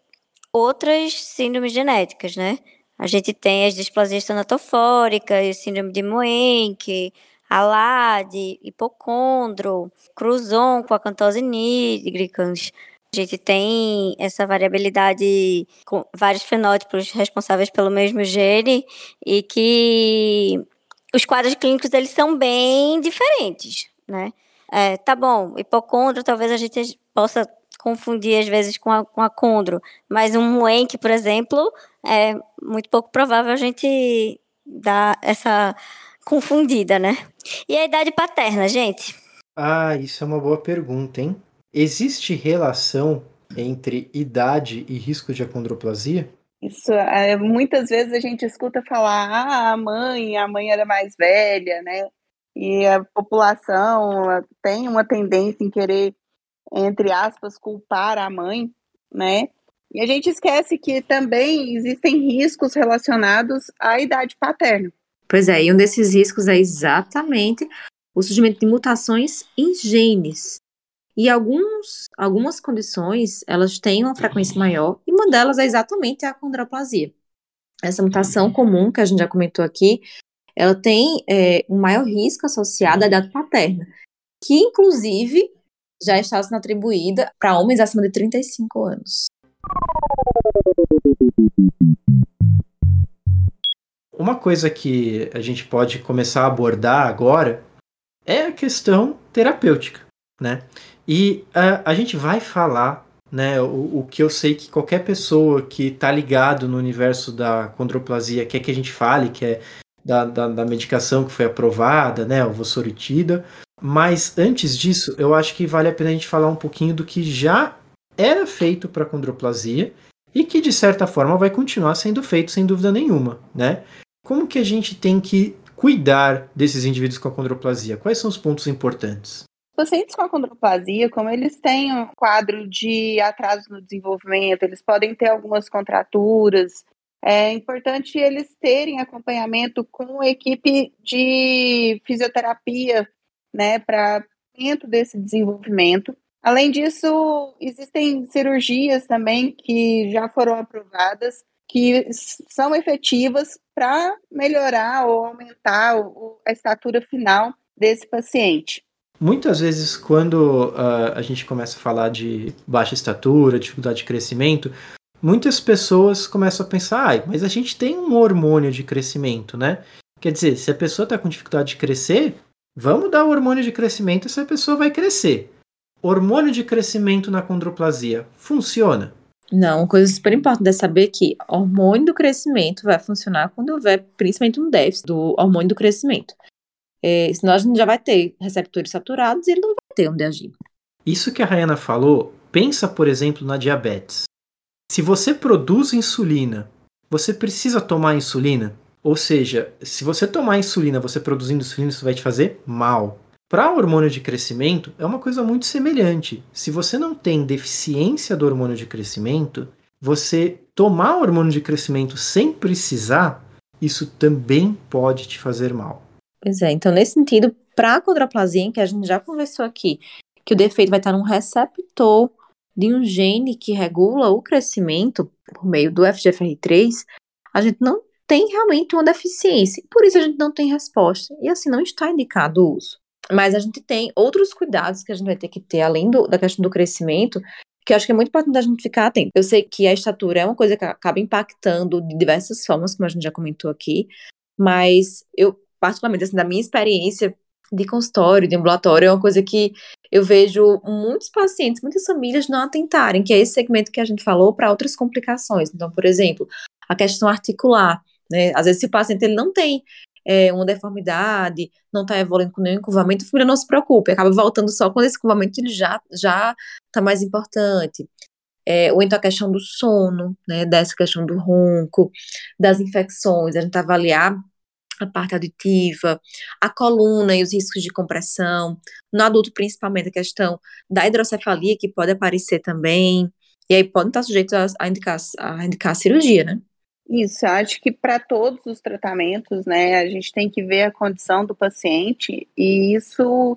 outras síndromes genéticas, né? A gente tem as displasias tanatofóricas, síndrome de Moenck, ALAD, hipocondro, Cruzon com acantose nigricans. A gente tem essa variabilidade com vários fenótipos responsáveis pelo mesmo gene e que os quadros clínicos eles são bem diferentes, né? É, tá bom, hipocondro talvez a gente possa confundir às vezes com a, com a condro, mas um Muenck, por exemplo, é muito pouco provável a gente dar essa confundida, né? E a idade paterna, gente? Ah, isso é uma boa pergunta, hein? Existe relação entre idade e risco de acondroplasia? Isso, é, muitas vezes a gente escuta falar, ah, a mãe, a mãe era mais velha, né? E a população tem uma tendência em querer, entre aspas, culpar a mãe, né? E a gente esquece que também existem riscos relacionados à idade paterna. Pois é, e um desses riscos é exatamente o surgimento de mutações em genes. E alguns, algumas condições, elas têm uma frequência maior, e uma delas é exatamente a condroplasia. Essa mutação comum, que a gente já comentou aqui, ela tem é, um maior risco associado à idade paterna, que inclusive já está sendo atribuída para homens acima de 35 anos. Uma coisa que a gente pode começar a abordar agora é a questão terapêutica, né? E uh, a gente vai falar, né, o, o, que eu sei que qualquer pessoa que está ligado no universo da condroplasia quer que a gente fale, que é da, da, da medicação que foi aprovada, né, o vosoritida. Mas antes disso, eu acho que vale a pena a gente falar um pouquinho do que já era feito para condroplasia e que de certa forma vai continuar sendo feito sem dúvida nenhuma, né? Como que a gente tem que cuidar desses indivíduos com a condroplasia? Quais são os pontos importantes? Pacientes com acondroplasia, como eles têm um quadro de atraso no desenvolvimento, eles podem ter algumas contraturas, é importante eles terem acompanhamento com a equipe de fisioterapia, né, para dentro desse desenvolvimento. Além disso, existem cirurgias também que já foram aprovadas que são efetivas para melhorar ou aumentar a estatura final desse paciente. Muitas vezes, quando uh, a gente começa a falar de baixa estatura, dificuldade de crescimento, muitas pessoas começam a pensar, ah, mas a gente tem um hormônio de crescimento, né? Quer dizer, se a pessoa está com dificuldade de crescer, vamos dar o hormônio de crescimento e essa pessoa vai crescer. Hormônio de crescimento na condroplasia funciona? Não, uma coisa super importante é saber que hormônio do crescimento vai funcionar quando houver principalmente um déficit do hormônio do crescimento. É, senão a gente já vai ter receptores saturados e ele não vai ter onde agir. Isso que a Rayana falou, pensa, por exemplo, na diabetes. Se você produz insulina, você precisa tomar insulina? Ou seja, se você tomar insulina, você produzindo insulina, isso vai te fazer mal. Para hormônio de crescimento, é uma coisa muito semelhante. Se você não tem deficiência do hormônio de crescimento, você tomar hormônio de crescimento sem precisar, isso também pode te fazer mal. Pois é, então nesse sentido, para a condroplasia, que a gente já conversou aqui, que o defeito vai estar num receptor de um gene que regula o crescimento por meio do FGFR3, a gente não tem realmente uma deficiência. Por isso a gente não tem resposta. E assim, não está indicado o uso. Mas a gente tem outros cuidados que a gente vai ter que ter, além do, da questão do crescimento, que eu acho que é muito importante a gente ficar atento. Eu sei que a estatura é uma coisa que acaba impactando de diversas formas, como a gente já comentou aqui, mas eu particularmente, assim, da minha experiência de consultório, de ambulatório, é uma coisa que eu vejo muitos pacientes, muitas famílias não atentarem, que é esse segmento que a gente falou, para outras complicações. Então, por exemplo, a questão articular, né? Às vezes, se o paciente ele não tem é, uma deformidade, não está evoluindo com nenhum encurvamento, a família não se preocupe, acaba voltando só quando esse encurvamento ele já já está mais importante. É, ou então a questão do sono, né, dessa questão do ronco, das infecções, a gente avaliar a parte auditiva, a coluna e os riscos de compressão, no adulto principalmente a questão da hidrocefalia que pode aparecer também, e aí podem estar sujeitos a, a, indicar, a indicar a cirurgia, né? Isso, acho que para todos os tratamentos, né, a gente tem que ver a condição do paciente e isso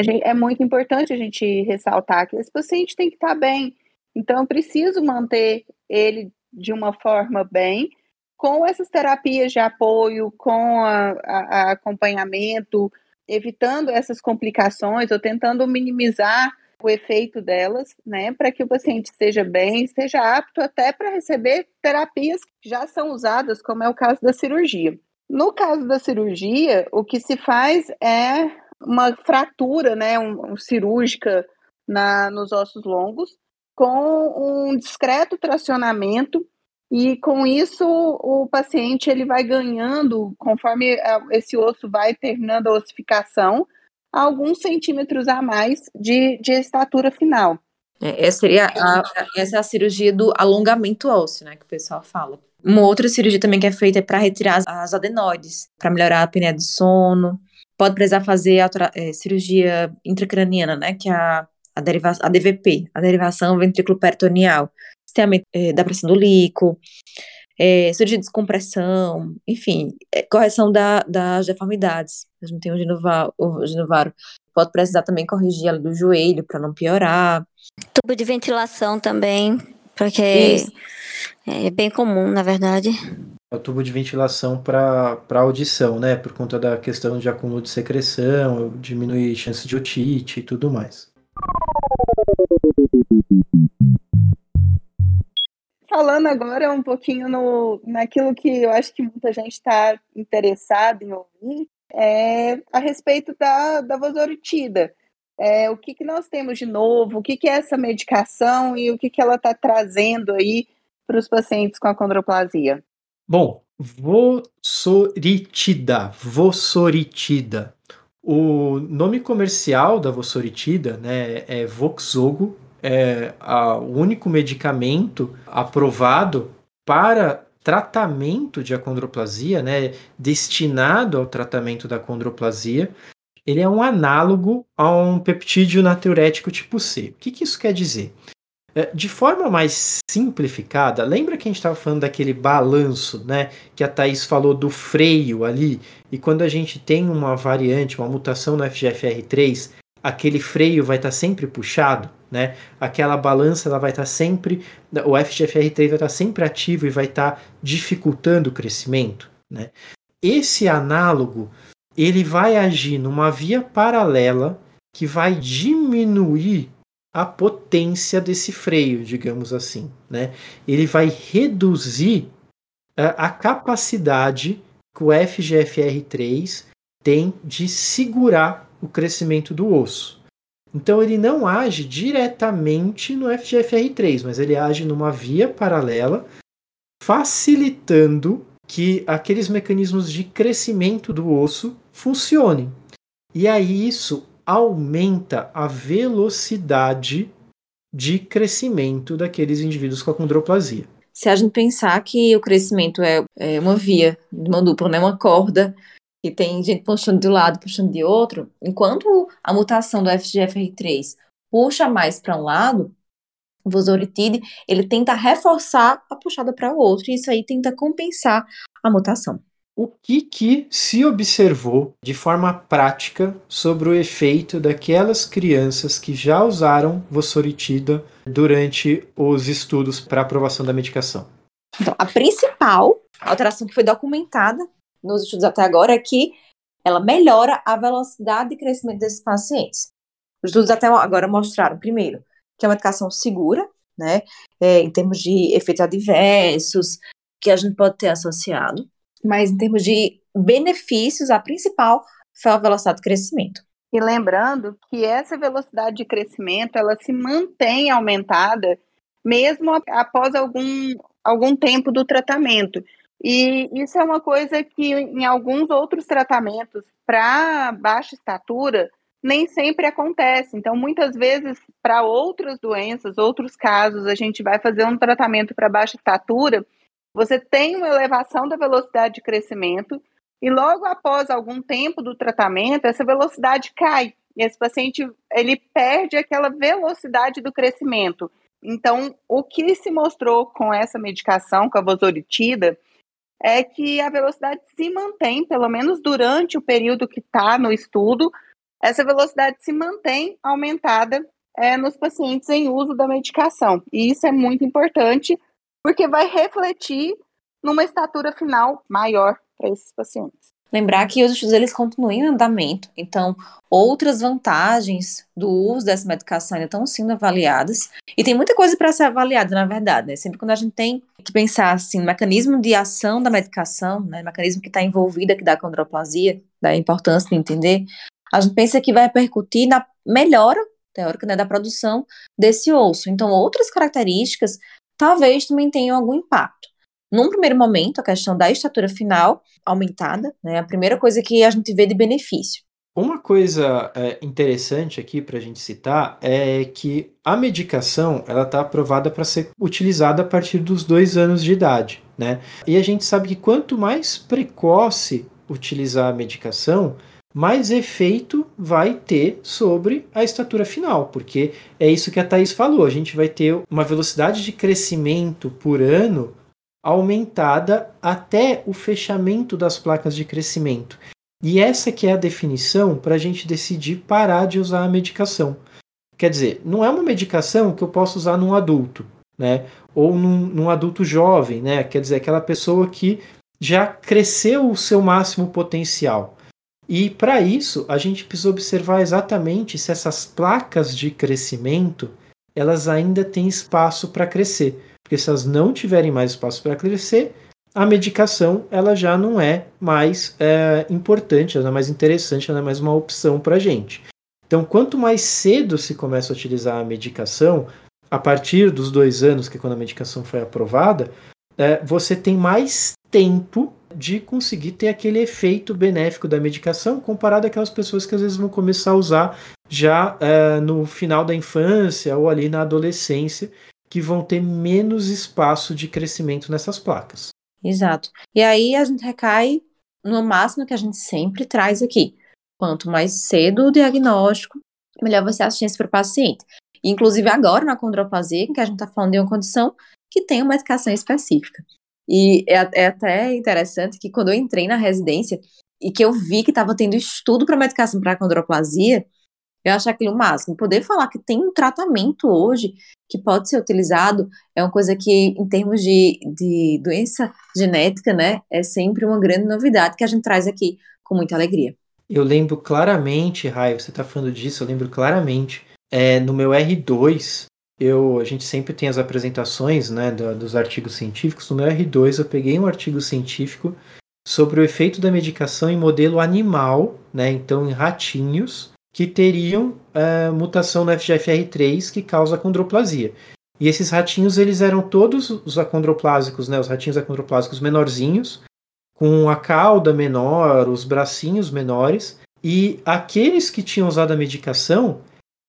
gente, é muito importante a gente ressaltar que esse paciente tem que estar bem. Então, eu preciso manter ele de uma forma bem, com essas terapias de apoio, com a, a, a acompanhamento, evitando essas complicações ou tentando minimizar o efeito delas, né, para que o paciente esteja bem, esteja apto até para receber terapias que já são usadas, como é o caso da cirurgia. No caso da cirurgia, o que se faz é uma fratura, né, um, um cirúrgica na, nos ossos longos, com um discreto tracionamento e com isso o paciente ele vai ganhando, conforme esse osso vai terminando a ossificação, alguns centímetros a mais de, de estatura final. É, essa, seria a, essa é a cirurgia do alongamento ósseo, né, que o pessoal fala. Uma outra cirurgia também que é feita é para retirar as, as adenoides, para melhorar a apneia de sono. Pode precisar fazer a é, cirurgia intracraniana, né, que é a, a, deriva, a DVP, a derivação ventrículo-peritoneal, sistema é, da pressão do líquido, é, cirurgia de descompressão, enfim, é, correção da, das deformidades. A gente tem o Genovaro, o Genovaro pode precisar também corrigir ela do joelho para não piorar. Tubo de ventilação também, porque Isso. é bem comum, na verdade. É o tubo de ventilação para audição, né? Por conta da questão de acúmulo de secreção, diminuir chance de otite e tudo mais. Falando agora um pouquinho no, naquilo que eu acho que muita gente está interessada em ouvir, é a respeito da, da vosoritida. É, o que, que nós temos de novo, o que, que é essa medicação e o que, que ela está trazendo aí para os pacientes com achondroplasia? Bom, vosoritida, vosoritida. O nome comercial da vosoritida né, é Voxogo, é a, o único medicamento aprovado para tratamento de acondroplasia, né, destinado ao tratamento da acondroplasia, ele é um análogo a um peptídeo natriurético tipo C. O que, que isso quer dizer? É, de forma mais simplificada, lembra que a gente estava falando daquele balanço, né? Que a Thaís falou do freio ali, e quando a gente tem uma variante, uma mutação no FGFR3, aquele freio vai estar tá sempre puxado, né? Aquela balança ela vai estar tá sempre, o FGFR3 vai estar tá sempre ativo e vai estar tá dificultando o crescimento, né? Esse análogo ele vai agir numa via paralela que vai diminuir a potência desse freio, digamos assim, né? Ele vai reduzir a, a capacidade que o FGFR3 tem de segurar o crescimento do osso. Então ele não age diretamente no FGFR3, mas ele age numa via paralela, facilitando que aqueles mecanismos de crescimento do osso funcionem. E aí isso aumenta a velocidade de crescimento daqueles indivíduos com a condroplasia. Se a gente pensar que o crescimento é, é uma via, uma dupla, né, uma corda, que tem gente puxando de um lado, puxando de outro, enquanto a mutação do FGFR3 puxa mais para um lado, o vosoritide, ele tenta reforçar a puxada para o outro, e isso aí tenta compensar a mutação. O que, que se observou de forma prática sobre o efeito daquelas crianças que já usaram vosoritida durante os estudos para aprovação da medicação? Então, a principal alteração que foi documentada nos estudos até agora é que ela melhora a velocidade de crescimento desses pacientes. Os estudos até agora mostraram, primeiro, que é uma medicação segura, né, é, em termos de efeitos adversos que a gente pode ter associado, mas em termos de benefícios, a principal foi a velocidade de crescimento. E lembrando que essa velocidade de crescimento, ela se mantém aumentada mesmo após algum, algum tempo do tratamento. E isso é uma coisa que em alguns outros tratamentos para baixa estatura nem sempre acontece. Então, muitas vezes, para outras doenças, outros casos, a gente vai fazer um tratamento para baixa estatura, você tem uma elevação da velocidade de crescimento, e logo após algum tempo do tratamento, essa velocidade cai. E esse paciente ele perde aquela velocidade do crescimento. Então, o que se mostrou com essa medicação, com a vosoritida, é que a velocidade se mantém, pelo menos durante o período que está no estudo, essa velocidade se mantém aumentada é, nos pacientes em uso da medicação. E isso é muito importante, porque vai refletir numa estatura final maior para esses pacientes. Lembrar que os estudos eles continuam em andamento, então outras vantagens do uso dessa medicação ainda estão sendo avaliadas e tem muita coisa para ser avaliada, na verdade, né? Sempre quando a gente tem que pensar assim, no mecanismo de ação da medicação, né, mecanismo que está envolvido aqui da condroplasia, da importância de entender, a gente pensa que vai repercutir na melhora teórica né, da produção desse osso. Então, outras características talvez também tenham algum impacto. Num primeiro momento, a questão da estatura final aumentada, né, a primeira coisa que a gente vê de benefício. Uma coisa é, interessante aqui para a gente citar é que a medicação ela está aprovada para ser utilizada a partir dos dois anos de idade, né? E a gente sabe que quanto mais precoce utilizar a medicação, mais efeito vai ter sobre a estatura final, porque é isso que a Thais falou, a gente vai ter uma velocidade de crescimento por ano aumentada até o fechamento das placas de crescimento. E essa que é a definição para a gente decidir parar de usar a medicação. Quer dizer, não é uma medicação que eu posso usar num adulto, né? Ou num, num adulto jovem, né? Quer dizer, aquela pessoa que já cresceu o seu máximo potencial. E para isso, a gente precisa observar exatamente se essas placas de crescimento elas ainda têm espaço para crescer. Porque se elas não tiverem mais espaço para crescer, a medicação ela já não é mais é, importante, ela não é mais interessante, ela não é mais uma opção para a gente. Então, quanto mais cedo se começa a utilizar a medicação, a partir dos dois anos, que é quando a medicação foi aprovada, é, você tem mais tempo de conseguir ter aquele efeito benéfico da medicação comparado àquelas pessoas que às vezes vão começar a usar já é, no final da infância ou ali na adolescência, que vão ter menos espaço de crescimento nessas placas. Exato. E aí a gente recai no máximo que a gente sempre traz aqui. Quanto mais cedo o diagnóstico, melhor vai ser a assistência para o paciente. Inclusive agora na condroplasia, que a gente está falando de uma condição que tem uma medicação específica. E é, é até interessante que quando eu entrei na residência e que eu vi que estava tendo estudo para medicação para condroplasia, eu acho aquilo o máximo. Poder falar que tem um tratamento hoje que pode ser utilizado é uma coisa que, em termos de, de doença genética, né, é sempre uma grande novidade que a gente traz aqui com muita alegria. Eu lembro claramente, Raio, você está falando disso, eu lembro claramente. É, no meu R2, eu, a gente sempre tem as apresentações né, do, dos artigos científicos. No meu R2, eu peguei um artigo científico sobre o efeito da medicação em modelo animal, né, então em ratinhos, que teriam é, mutação no FGFR3 que causa acondroplasia. E esses ratinhos eles eram todos os acondroplásicos, né, os ratinhos acondroplásicos menorzinhos, com a cauda menor, os bracinhos menores, e aqueles que tinham usado a medicação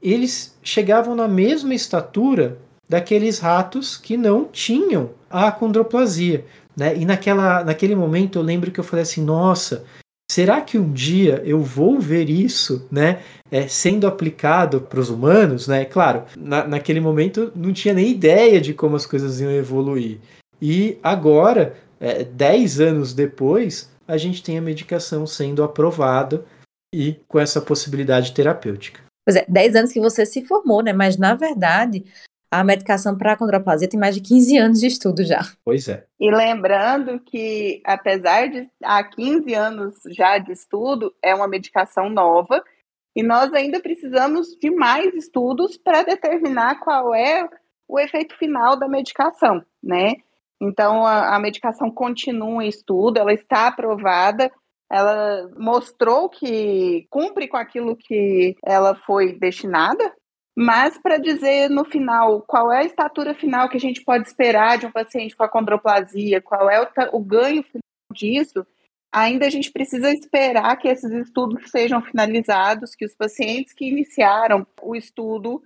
eles chegavam na mesma estatura daqueles ratos que não tinham a acondroplasia. Né? E naquela, naquele momento eu lembro que eu falei assim: nossa, será que um dia eu vou ver isso né, é, sendo aplicado para os humanos? Né? Claro, na, naquele momento não tinha nem ideia de como as coisas iam evoluir. E agora, é, dez anos depois, a gente tem a medicação sendo aprovada e com essa possibilidade terapêutica. Pois é, 10 anos que você se formou, né? Mas, na verdade, a medicação para a condroplasia tem mais de 15 anos de estudo já. Pois é. E lembrando que, apesar de há 15 anos já de estudo, é uma medicação nova e nós ainda precisamos de mais estudos para determinar qual é o efeito final da medicação, né? Então, a, a medicação continua em estudo, ela está aprovada, ela mostrou que cumpre com aquilo que ela foi destinada, mas para dizer no final qual é a estatura final que a gente pode esperar de um paciente com acondroplasia, qual é o, o ganho final disso, ainda a gente precisa esperar que esses estudos sejam finalizados, que os pacientes que iniciaram o estudo,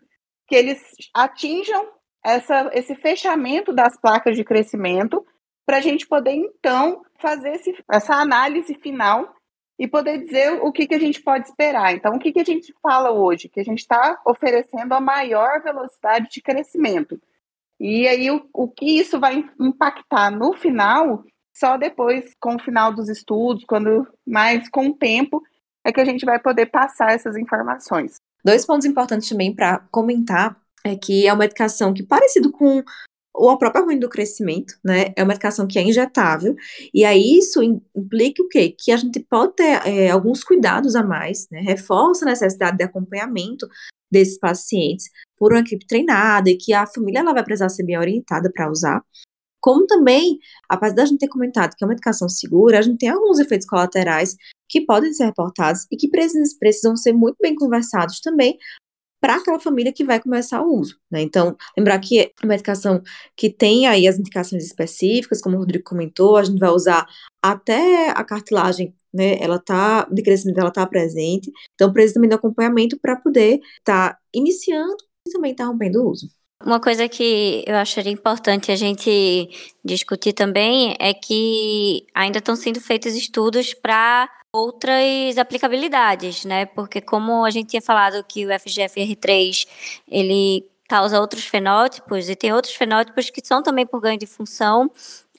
que eles atinjam essa, esse fechamento das placas de crescimento, para a gente poder então fazer esse, essa análise final e poder dizer o que, que a gente pode esperar. Então, o que, que a gente fala hoje? Que a gente está oferecendo a maior velocidade de crescimento. E aí, o, o que isso vai impactar no final, só depois, com o final dos estudos, quando mais com o tempo, é que a gente vai poder passar essas informações. Dois pontos importantes também para comentar é que é uma medicação que, parecido com ou a própria ruim do crescimento, né? É uma medicação que é injetável, e aí isso implica o quê? Que a gente pode ter é, alguns cuidados a mais, né? Reforça a necessidade de acompanhamento desses pacientes por uma equipe treinada e que a família ela vai precisar ser bem orientada para usar. Como também, apesar da gente ter comentado que é uma medicação segura, a gente tem alguns efeitos colaterais que podem ser reportados e que precisam ser muito bem conversados também para aquela família que vai começar o uso, né? Então, lembrar que é uma medicação que tem aí as indicações específicas, como o Rodrigo comentou, a gente vai usar até a cartilagem, né? Ela tá, de crescimento, ela tá presente, então precisa também de acompanhamento para poder estar tá iniciando e também estar tá rompendo o uso. Uma coisa que eu acharia importante a gente discutir também é que ainda estão sendo feitos estudos para outras aplicabilidades, né? Porque como a gente tinha falado que o FGFR3 ele causa outros fenótipos e tem outros fenótipos que são também por ganho de função,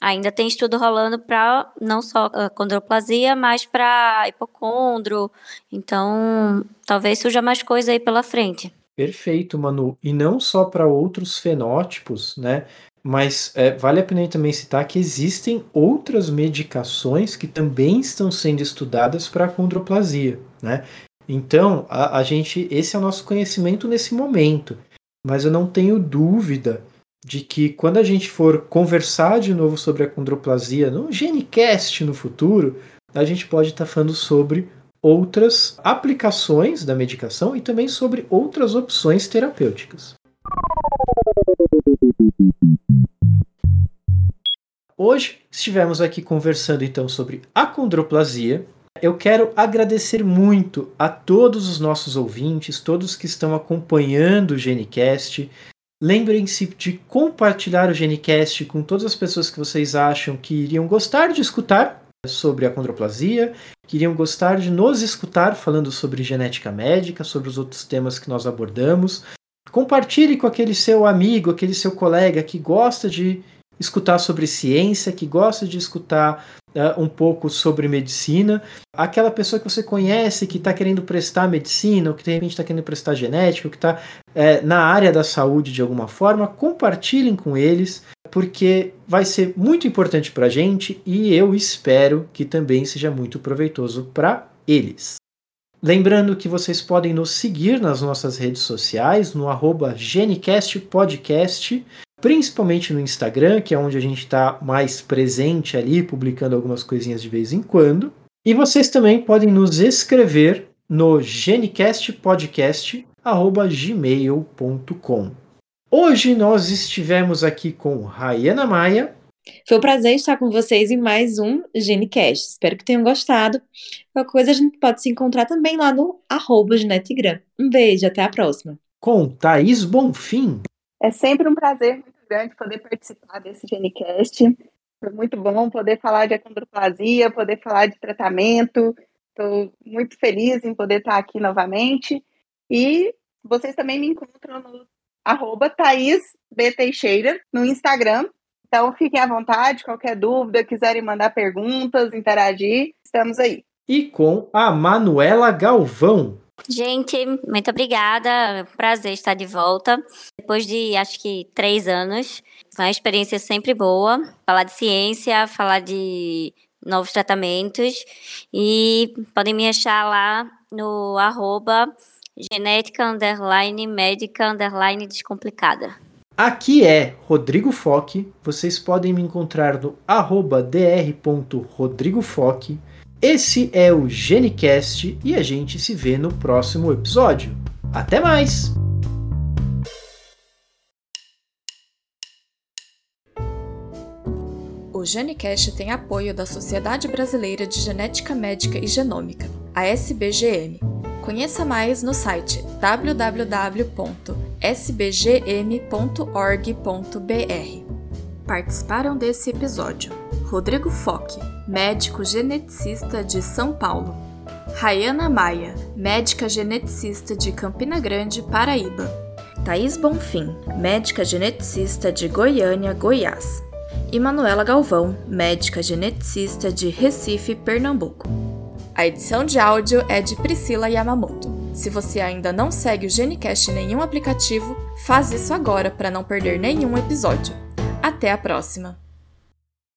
ainda tem estudo rolando para não só a condroplasia, mas para hipocondro. Então, talvez surja mais coisa aí pela frente. Perfeito, Manu. E não só para outros fenótipos, né? Mas é, vale a pena também citar que existem outras medicações que também estão sendo estudadas para a condroplasia, né? Então, a, a, gente, esse é o nosso conhecimento nesse momento. Mas eu não tenho dúvida de que quando a gente for conversar de novo sobre a condroplasia no GeneCast no futuro, a gente pode estar tá falando sobre outras aplicações da medicação e também sobre outras opções terapêuticas. Hoje estivemos aqui conversando então sobre acondroplasia. Eu quero agradecer muito a todos os nossos ouvintes, todos que estão acompanhando o Genicast. Lembrem-se de compartilhar o Genicast com todas as pessoas que vocês acham que iriam gostar de escutar sobre a condroplasia, que iriam gostar de nos escutar falando sobre genética médica, sobre os outros temas que nós abordamos. Compartilhe com aquele seu amigo, aquele seu colega que gosta de escutar sobre ciência, que gosta de escutar uh, um pouco sobre medicina, aquela pessoa que você conhece que está querendo prestar medicina, ou que de repente está querendo prestar genética, ou que está é, na área da saúde de alguma forma, compartilhem com eles, porque vai ser muito importante para a gente e eu espero que também seja muito proveitoso para eles. Lembrando que vocês podem nos seguir nas nossas redes sociais, no arroba GeneCastPodcast, principalmente no Instagram, que é onde a gente está mais presente ali, publicando algumas coisinhas de vez em quando. E vocês também podem nos escrever no genecastpodcast.gmail.com. Hoje nós estivemos aqui com Rayana Maia. Foi um prazer estar com vocês em mais um GeneCast. Espero que tenham gostado. Qualquer coisa a gente pode se encontrar também lá no arroba. Um beijo, até a próxima. Com Thaís Bonfim. É sempre um prazer muito grande poder participar desse GeneCast. Foi muito bom poder falar de acondroplasia, poder falar de tratamento. Estou muito feliz em poder estar aqui novamente. E vocês também me encontram no arroba Thaís B. Teixeira no Instagram. Então fiquem à vontade, qualquer dúvida, quiserem mandar perguntas, interagir, estamos aí. E com a Manuela Galvão. Gente, muito obrigada. Prazer estar de volta. Depois de acho que três anos. Uma experiência sempre boa. Falar de ciência, falar de novos tratamentos. E podem me achar lá no arroba genética underline médica underline descomplicada. Aqui é Rodrigo Foque. Vocês podem me encontrar no arroba dr.rodrigofoque Esse é o GeneCast e a gente se vê no próximo episódio. Até mais! GeneCast tem apoio da Sociedade Brasileira de Genética Médica e Genômica, a SBGM. Conheça mais no site www.sbgm.org.br. Participaram desse episódio Rodrigo Foque, médico geneticista de São Paulo, Rayana Maia, médica geneticista de Campina Grande, Paraíba, Thaís Bonfim, médica geneticista de Goiânia, Goiás, e Manuela Galvão, médica geneticista de Recife, Pernambuco. A edição de áudio é de Priscila Yamamoto. Se você ainda não segue o Genicast em nenhum aplicativo, faz isso agora para não perder nenhum episódio. Até a próxima!